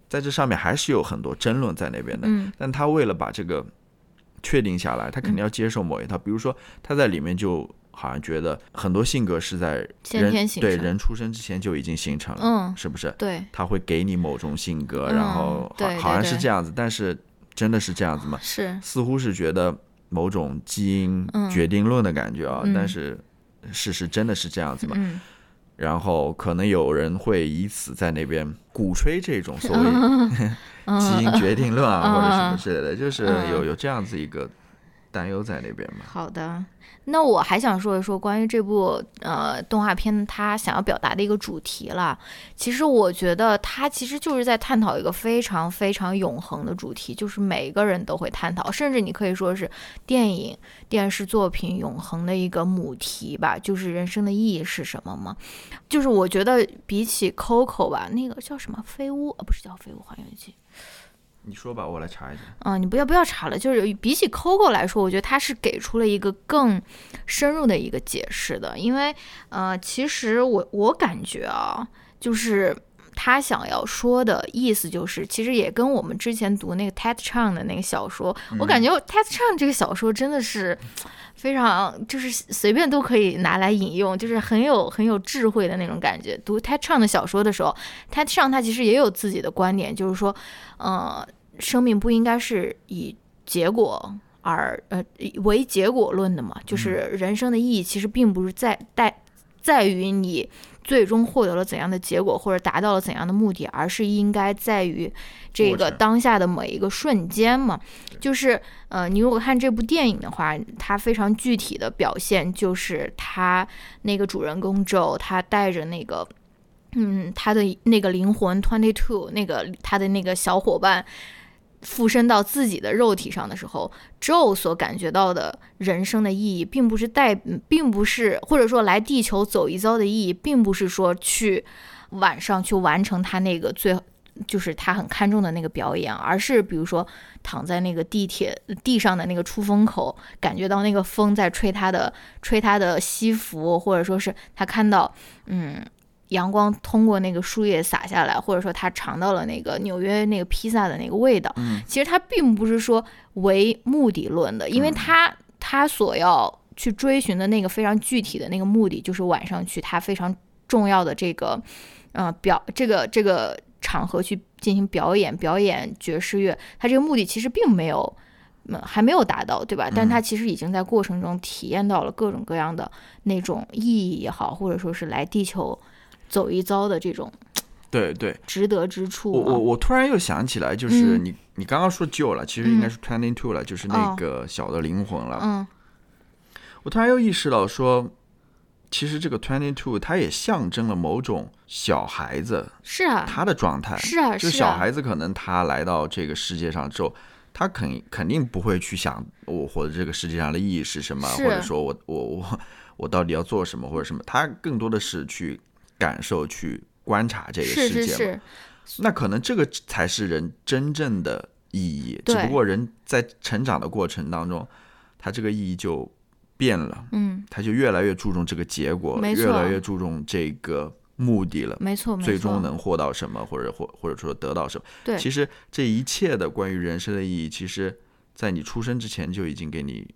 S1: 在这上面还是有很多争论在那边的。
S2: 嗯。
S1: 但他为了把这个确定下来，他肯定要接受某一套，比如说他在里面就好像觉得很多性格是在
S2: 先
S1: 人
S2: 天
S1: 对人出生之前就已经形成了，
S2: 嗯，
S1: 是不是？
S2: 对，
S1: 他会给你某种性格，
S2: 嗯
S1: 然后好好像是这样子，但是真的是这样子吗？
S2: 是，
S1: 似乎是觉得某种基因
S2: 嗯
S1: 决定论的感觉啊，
S2: 嗯。
S1: 但是事实真的是这样子吗？
S2: 嗯。
S1: 然后可能有人会以此在那边鼓吹这种所谓 *laughs* 基因决定论啊，
S2: 嗯
S1: 或者什么之类的，就是
S2: 嗯。
S1: 有有这样子一个担忧在那边吧。
S2: 好的，那我还想说一说关于这部呃动画片它想要表达的一个主题啦。其实我觉得它其实就是在探讨一个非常非常永恒的主题，就是每个人都会探讨，甚至你可以说是电影、电视作品永恒的一个母题吧，就是人生的意义是什么吗？就是我觉得比起 Coco 吧，那个叫什么飞屋，呃，不是叫《飞屋环游记》。
S1: 你说吧，我来查一下。
S2: 嗯，你不要不要查了。就是比起 Coco 来说，我觉得他是给出了一个更深入的一个解释的。因为，呃，其实我我感觉啊，就是他想要说的意思，就是其实也跟我们之前读那个 Ted Chang 的那个小说，我感觉 Ted Chang 这个小说真的是非常，就是随便都可以拿来引用，就是很有很有智慧的那种感觉。读 Ted Chang 的小说的时候，Ted Chang 他其实也有自己的观点，就是说。呃，生命不应该是以结果而呃为结果论的嘛？就是人生的意义其实并不是在在在于你最终获得了怎样的结果或者达到了怎样的目的，而是应该在于这个当下的每一个瞬间嘛。就是呃，你如果看这部电影的话，它非常具体的表现就是他那个主人公 Joe，他带着那个。嗯，他的那个灵魂 twenty two，那个他的那个小伙伴附身到自己的肉体上的时候，Joe 所感觉到的人生的意义，并不是带，并不是或者说来地球走一遭的意义，并不是说去晚上去完成他那个最就是他很看重的那个表演，而是比如说躺在那个地铁地上的那个出风口，感觉到那个风在吹他的吹他的西服，或者说是他看到嗯。阳光通过那个树叶洒下来，或者说他尝到了那个纽约那个披萨的那个味道。
S1: 嗯，
S2: 其实他并不是说为目的论的，因为他他所要去追寻的那个非常具体的那个目的，就是晚上去他非常重要的这个，呃表这个这个场合去进行表演，表演爵士乐。他这个目的其实并没有，嗯还没有达到，对吧？但他其实已经在过程中体验到了各种各样的那种意义也好，或者说是来地球。走一遭的这种，
S1: 对对，
S2: 值得之处。
S1: 我我我突然又想起来，就是你你刚刚说旧了，其实应该是 twenty two 了，就是那个小的灵魂了。
S2: 嗯，
S1: 我突然又意识到说，其实这个 twenty two 它也象征了某种小孩子，
S2: 是啊，
S1: 他的状态
S2: 是啊，
S1: 就小孩子可能他来到这个世界上之后，他肯肯定不会去想我活在这个世界上的意义是什么，或者说我我我我到底要做什么或者什么，他更多的是去。感受去观察这个世界，那可能这个才是人真正的意义。只不过人在成长的过程当中，他这个意义就变了。
S2: 嗯，
S1: 他就越来越注重这个结果，越来越注重这个目的了。
S2: 没错，
S1: 最终能获到什么，或者或或者说得到什么？
S2: 对，
S1: 其实这一切的关于人生的意义，其实在你出生之前就已经给你。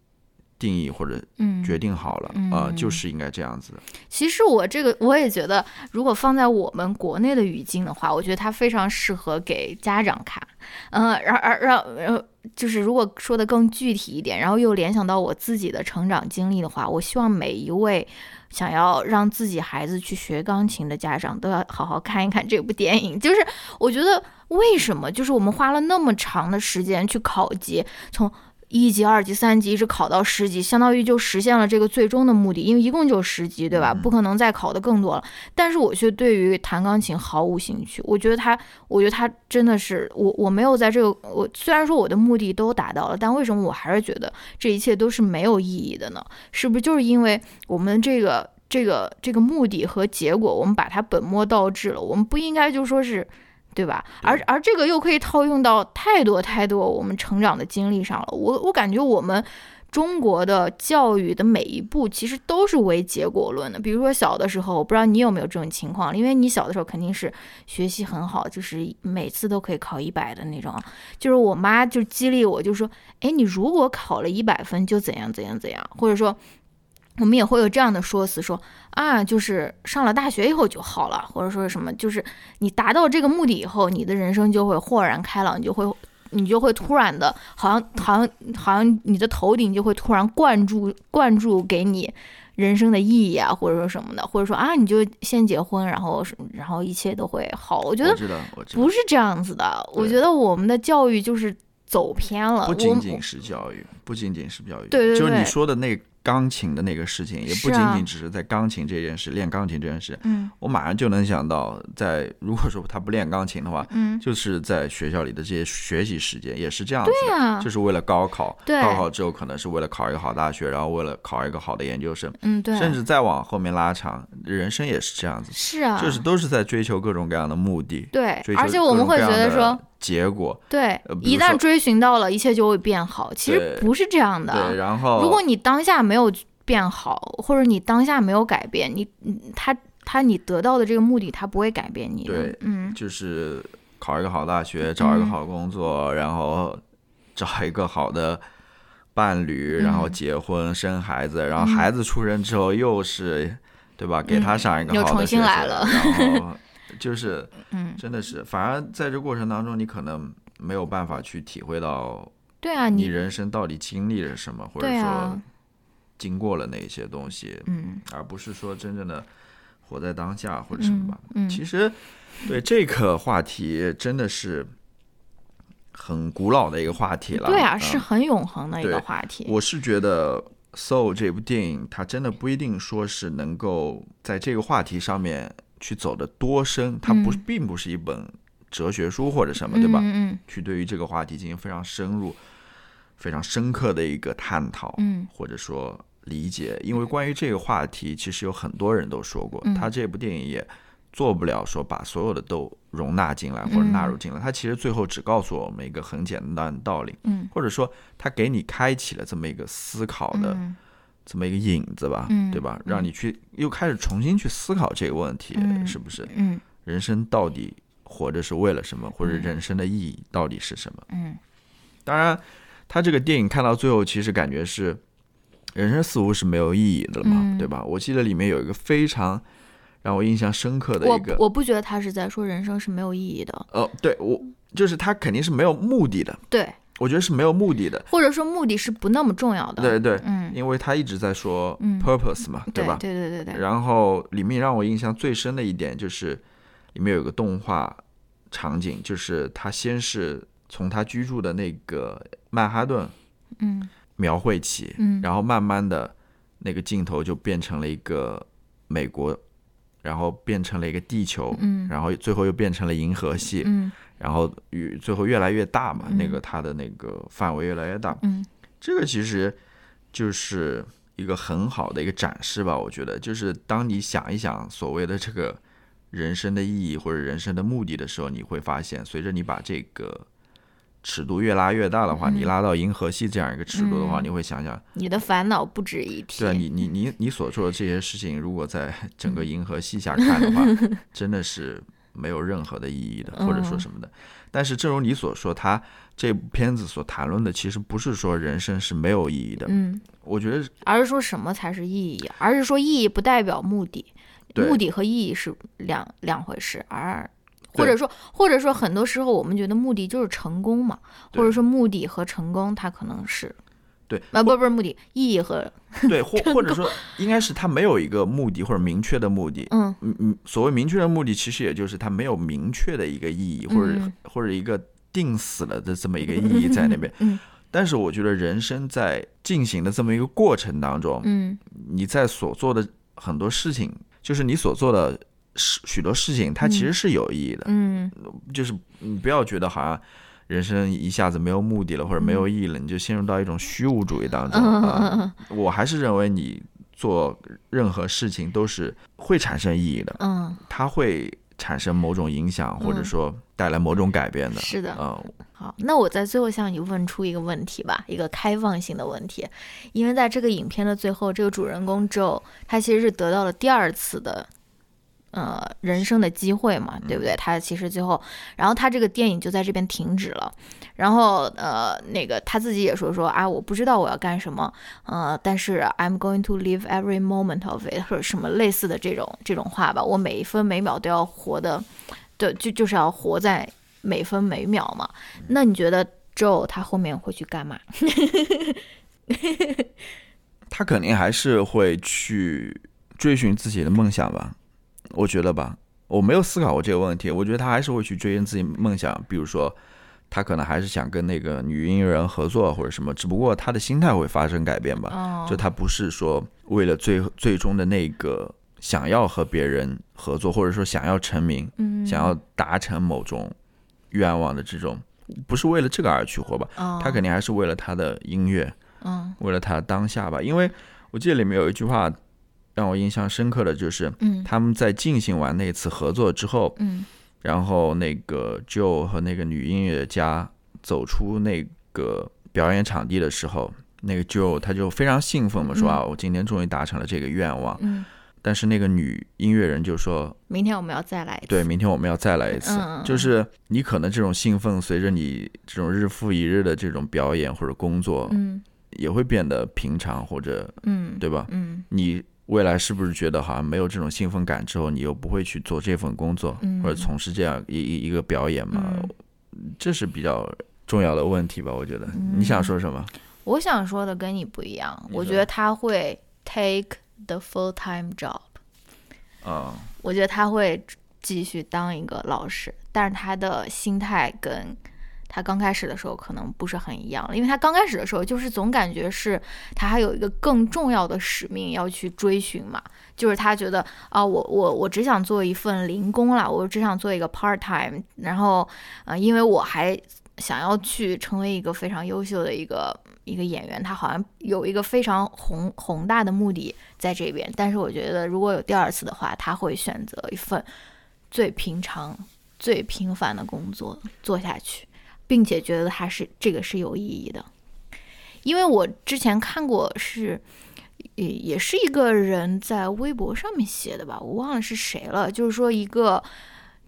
S1: 定义或者决定好了啊，就是应该这样子。
S2: 其实我这个我也觉得，如果放在我们国内的语境的话，我觉得它非常适合给家长看。嗯，然而让呃，就是如果说的更具体一点，然后又联想到我自己的成长经历的话，我希望每一位想要让自己孩子去学钢琴的家长都要好好看一看这部电影。就是我觉得为什么，就是我们花了那么长的时间去考级，从。一级、二级、三级一直考到十级，相当于就实现了这个最终的目的，因为一共就十级，对吧？不可能再考的更多了。但是我却对于弹钢琴毫无兴趣。我觉得他，我觉得他真的是我，我没有在这个我虽然说我的目的都达到了，但为什么我还是觉得这一切都是没有意义的呢？是不是就是因为我们这个这个这个目的和结果，我们把它本末倒置了？我们不应该就说是。对吧？而而这个又可以套用到太多太多我们成长的经历上了。我我感觉我们中国的教育的每一步其实都是为结果论的。比如说小的时候，我不知道你有没有这种情况，因为你小的时候肯定是学习很好，就是每次都可以考一百的那种。就是我妈就激励我，就说：“哎，你如果考了一百分，就怎样怎样怎样。”或者说。我们也会有这样的说辞，说啊，就是上了大学以后就好了，或者说什么，就是你达到这个目的以后，你的人生就会豁然开朗，你就会，你就会突然的，好像，好像，好像你的头顶就会突然灌注，灌注给你人生的意义啊，或者说什么的，或者说啊，你就先结婚，然后，然后一切都会好。我觉得，不是这样子的。我觉得我们的教育就是走偏了。
S1: 不仅仅是教育，不仅仅是教育，
S2: 对对
S1: 就是你
S2: 对
S1: 说的那个钢琴的那个事情，也不仅仅只是在钢琴这件事，练钢琴这件事，
S2: 嗯。
S1: 我马上就能想到，在如果说他不练钢琴的话，
S2: 嗯，
S1: 就是在学校里的这些学习时间也是这样子的，
S2: 对啊。
S1: 就是为了高考，
S2: 对
S1: 高考之后可能是为了考一个好大学，然后为了考一个好的研究生，
S2: 嗯对，
S1: 甚至再往后面拉长，人生也是这样子，
S2: 是啊，
S1: 就是都是在追求各种各样的目的，
S2: 对
S1: 追，求
S2: 而且我们会觉得说，
S1: 结果，
S2: 对一旦追寻到了，一切就会变好。其实不是这样的。
S1: 对，然后
S2: 如果你当下没有变好，或者你当下没有改变，你嗯他他你得到的这个目的，他不会改变你的。
S1: 对
S2: 嗯。
S1: 就是考一个好大学，找一个
S2: 嗯
S1: 好工作，然后找一个好的伴侣，然后
S2: 嗯
S1: 结婚生孩子，然后孩子出生之后又是，对吧？给他上一个
S2: 嗯又重
S1: 好的学校，
S2: 新来了。
S1: 然后 *laughs* 就是
S2: 嗯，
S1: 真的是，反而在这过程当中，你可能没有办法去体会到
S2: 对啊，
S1: 你
S2: 你
S1: 人生到底经历了什么，或者说经过了那些东西，
S2: 嗯
S1: 而不是说真正的活在当下或者什么
S2: 嗯
S1: 吧。
S2: 嗯，
S1: 其实，对这个话题真的是很古老的一个话题了。
S2: 对啊，
S1: 嗯
S2: 是很永恒的一个话题。
S1: 我是觉得《Soul》这部电影，它真的不一定说是能够在这个话题上面去走的多深，它不，
S2: 嗯
S1: 并不是一本哲学书或者什么，对吧？
S2: 嗯嗯
S1: 去对于这个话题进行非常深入、非常深刻的一个探讨，
S2: 嗯
S1: 或者说理解。因为关于这个话题，其实有很多人都说过，
S2: 嗯
S1: 他这部电影也做不了说把所有的都容纳进来或者纳入进来。他其实最后只告诉我们一个很简单的道理，
S2: 嗯
S1: 或者说他给你开启了这么一个思考的
S2: 嗯
S1: 这么一个引子吧，
S2: 嗯
S1: 对吧？让你去又开始重新去思考这个问题，
S2: 嗯
S1: 是不是？
S2: 嗯
S1: 人生到底活着是为了什么，或者人生的意义到底是什么？
S2: 嗯
S1: 当然，他这个电影看到最后，其实感觉是人生似乎是没有意义的了嘛，
S2: 嗯
S1: 对吧？我记得里面有一个非常让我印象深刻的一个，
S2: 我不觉得他是在说人生是没有意义的，
S1: 呃，对我就是他肯定是没有目的的，
S2: 对，
S1: 我觉得是没有目的的，
S2: 或者说目的是不那么重要的。
S1: 对对，
S2: 嗯，
S1: 因为他一直在说
S2: 嗯
S1: purpose 嘛，
S2: 对
S1: 吧？
S2: 对对对对，
S1: 然后里面让我印象最深的一点就是，里面有个动画场景，就是他先是从他居住的那个曼哈顿
S2: 嗯
S1: 描绘起，
S2: 嗯。
S1: 然后慢慢的那个镜头就变成了一个美国，然后变成了一个地球，
S2: 嗯。
S1: 然后最后又变成了银河系，
S2: 嗯。
S1: 然后与最后越来越大嘛，
S2: 嗯。
S1: 那个它的那个范围越来越大，
S2: 嗯。
S1: 这个其实就是一个很好的一个展示吧，我觉得，就是当你想一想所谓的这个人生的意义或者人生的目的的时候，你会发现，随着你把这个尺度越拉越大的话，你拉到银河系这样一个尺度的话，
S2: 嗯
S1: 你会想想，
S2: 你的烦恼不值一提。
S1: 对啊，你你你你所做的这些事情，如果在整个银河系下看的话，*laughs* 真的是没有任何的意义的，或者说什么的。但是，正如你所说，他这部片子所谈论的，其实不是说人生是没有意义的。
S2: 嗯，
S1: 我觉得
S2: 而是说什么才是意义，而是说意义不代表目的，目的和意义是两两回事，而
S1: 对
S2: 或者说或者说很多时候我们觉得目的就是成功嘛，或者说目的和成功它可能是
S1: 对
S2: 啊不不是目的，意义和
S1: 对，或 *laughs* 或者说，应该是他没有一个目的或者明确的目的。
S2: 嗯
S1: 嗯嗯，所谓明确的目的，其实也就是他没有明确的一个意义，或者、
S2: 嗯
S1: 或者一个定死了的这么一个意 *laughs* 义在那边。
S2: 嗯
S1: 但是我觉得人生在进行的这么一个过程当中，
S2: 嗯
S1: 你在所做的很多事情，就是你所做的许许多事情，它其实是有意义的。
S2: 嗯
S1: 就是你不要觉得好像人生一下子没有目的了，或者没有意义了，你就陷入到一种虚无主义当中
S2: 嗯
S1: 啊。我还是认为你做任何事情都是会产生意义的，
S2: 嗯，
S1: 它会产生某种影响，或者说带来某种改变的。
S2: 是的。
S1: 嗯，
S2: 好，那我在最后向你问出一个问题吧，一个开放性的问题，因为在这个影片的最后，这个主人公 Joe 他其实是得到了第二次的。呃，人生的机会嘛，对不对？他其实最后，然后他这个电影就在这边停止了。然后呃，那个他自己也说说啊，我不知道我要干什么，呃，但是 I'm going to live every moment of it，或者什么类似的这种这种话吧。我每一分每秒都要活的，对，就就是要活在每分每秒嘛。那你觉得 Joe 他后面会去干嘛？*laughs* *laughs*
S1: 他肯定还是会去追寻自己的梦想吧，我觉得吧。我没有思考过这个问题，我觉得他还是会去追寻自己梦想，比如说他可能还是想跟那个女音乐人合作或者什么，只不过他的心态会发生改变吧。
S2: 哦，
S1: 就他不是说为了最最终的那个想要和别人合作，或者说想要成名，
S2: 嗯，
S1: 想要达成某种愿望的这种，不是为了这个而去活吧？
S2: 哦，
S1: 他肯定还是为了他的音乐，
S2: 嗯
S1: 为了他当下吧。因为我记得里面有一句话让我印象深刻的就是，
S2: 嗯
S1: 他们在进行完那次合作之后，
S2: 嗯
S1: 然后那个 Joe 和那个女音乐家走出那个表演场地的时候，那个 Joe 他就非常兴奋嘛，说
S2: 嗯
S1: 啊，我今天终于达成了这个愿望。
S2: 嗯，
S1: 但是那个女音乐人就说，
S2: 明天我们要再来一次。
S1: 对，明天我们要再来一次。
S2: 嗯
S1: 就是你可能这种兴奋，随着你这种日复一日的这种表演或者工作，
S2: 嗯
S1: 也会变得平常，或者
S2: 嗯，
S1: 对吧？
S2: 嗯
S1: 你未来是不是觉得好像没有这种兴奋感之后，你又不会去做这份工作，
S2: 嗯
S1: 或者从事这样一一一个表演嘛？
S2: 嗯
S1: 这是比较重要的问题吧？我觉得。你想说什么？
S2: 我想说的跟你不一样，我觉得他会 take the full time job，
S1: 啊、
S2: 我觉得他会继续当一个老师，但是他的心态跟他刚开始的时候可能不是很一样，因为他刚开始的时候就是总感觉是他还有一个更重要的使命要去追寻嘛，就是他觉得啊，我我我只想做一份零工啦，我只想做一个 part time，然后呃，因为我还想要去成为一个非常优秀的一个一个演员，他好像有一个非常宏宏大的目的在这边。但是我觉得如果有第二次的话，他会选择一份最平常、最平凡的工作做下去，并且觉得他是这个是有意义的。因为我之前看过是。也也是一个人在微博上面写的吧，我忘了是谁了。就是说一个，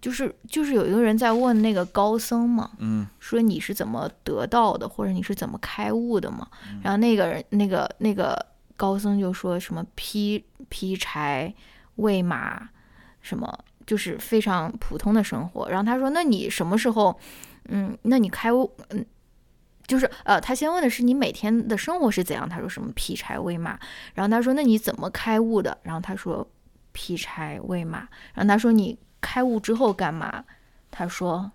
S2: 就是就是有一个人在问那个高僧嘛，
S1: 嗯
S2: 说你是怎么得到的，或者你是怎么开悟的嘛？然后那个人，那个那个高僧就说什么劈劈柴、喂马，什么就是非常普通的生活。然后他说，那你什么时候，嗯，那你开悟，嗯。就是呃，他先问的是你每天的生活是怎样？他说什么劈柴喂马，然后他说那你怎么开悟的？然后他说劈柴喂马，然后他说你开悟之后干嘛？他说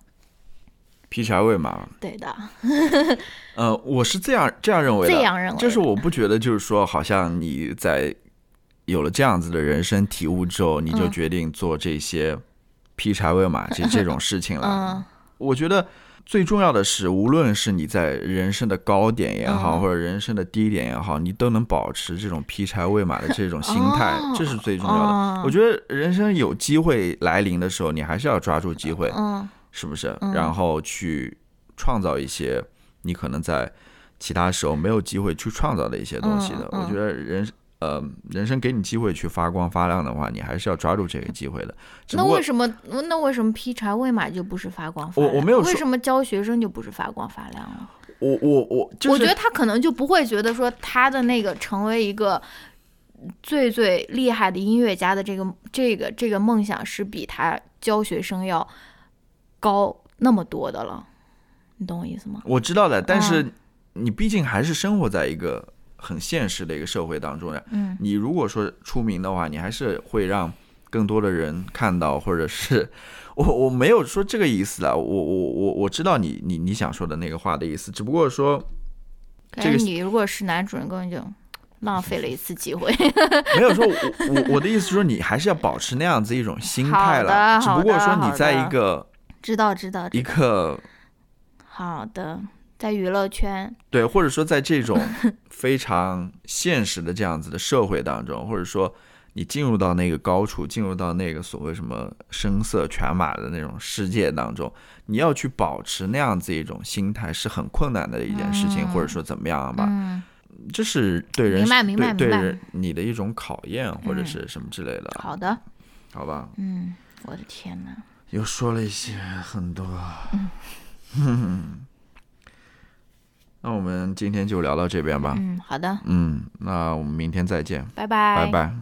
S1: 劈柴喂马。
S2: 对的，
S1: 呃，我是这样这样认为的，
S2: 这样认为
S1: 就是我不觉得，就是说，好像你在有了这样子的人生体悟之后，你就
S2: 嗯
S1: 决定做这些劈柴喂马这这种事情了。
S2: 嗯
S1: 我觉得最重要的是，无论是你在人生的高点也好，
S2: 嗯
S1: 或者人生的低点也好，你都能保持这种劈柴喂马的这种心态，
S2: 哦
S1: 这是最重要的。
S2: 哦
S1: 我觉得人生有机会来临的时候，你还是要抓住机会，
S2: 嗯
S1: 是不是？
S2: 嗯
S1: 然后去创造一些你可能在其他时候没有机会去创造的一些东西的。我觉得人呃，人生给你机会去发光发亮的话，你还是要抓住这个机会的。
S2: 那为什么那为什么劈柴喂马就不是发光发亮？
S1: 我我没有说
S2: 为什么教学生就不是发光发亮了？
S1: 我我我就是
S2: 我觉得他可能就不会觉得说他的那个成为一个最最厉害的音乐家的这个这个这个梦想是比他教学生要高那么多的了，你懂我意思吗？
S1: 我知道的，但是
S2: 嗯
S1: 你毕竟还是生活在一个很现实的一个社会当中呀。
S2: 嗯
S1: 你如果说出名的话，你还是会让更多的人看到，或者是我我没有说这个意思啊，我我我我知道你你你想说的那个话的意思，只不过说
S2: 可
S1: 这个
S2: 是你如果是男主人公，就浪费了一次机会。*laughs*
S1: 没有说我我我的意思说你还是要保持那样子一种心态了，只不过说你在一个
S2: 知道知道，
S1: 一个
S2: 好的，在娱乐圈，
S1: 对，或者说在这种 *laughs* 非常现实的这样子的社会当中，或者说你进入到那个高处，进入到那个所谓什么声色犬马的那种世界当中，你要去保持那样子一种心态是很困难的一件事情，
S2: 嗯
S1: 或者说怎么样吧，
S2: 嗯，
S1: 这是对人
S2: 明白明白
S1: 对对人你的一种考验，或者
S2: 嗯
S1: 是什么之类的，
S2: 好的，
S1: 好吧？
S2: 嗯，我的天哪，
S1: 又说了一些很多。*laughs* 那我们今天就聊到这边吧。
S2: 嗯，好的，
S1: 嗯，那我们明天再见，
S2: 拜拜，
S1: 拜拜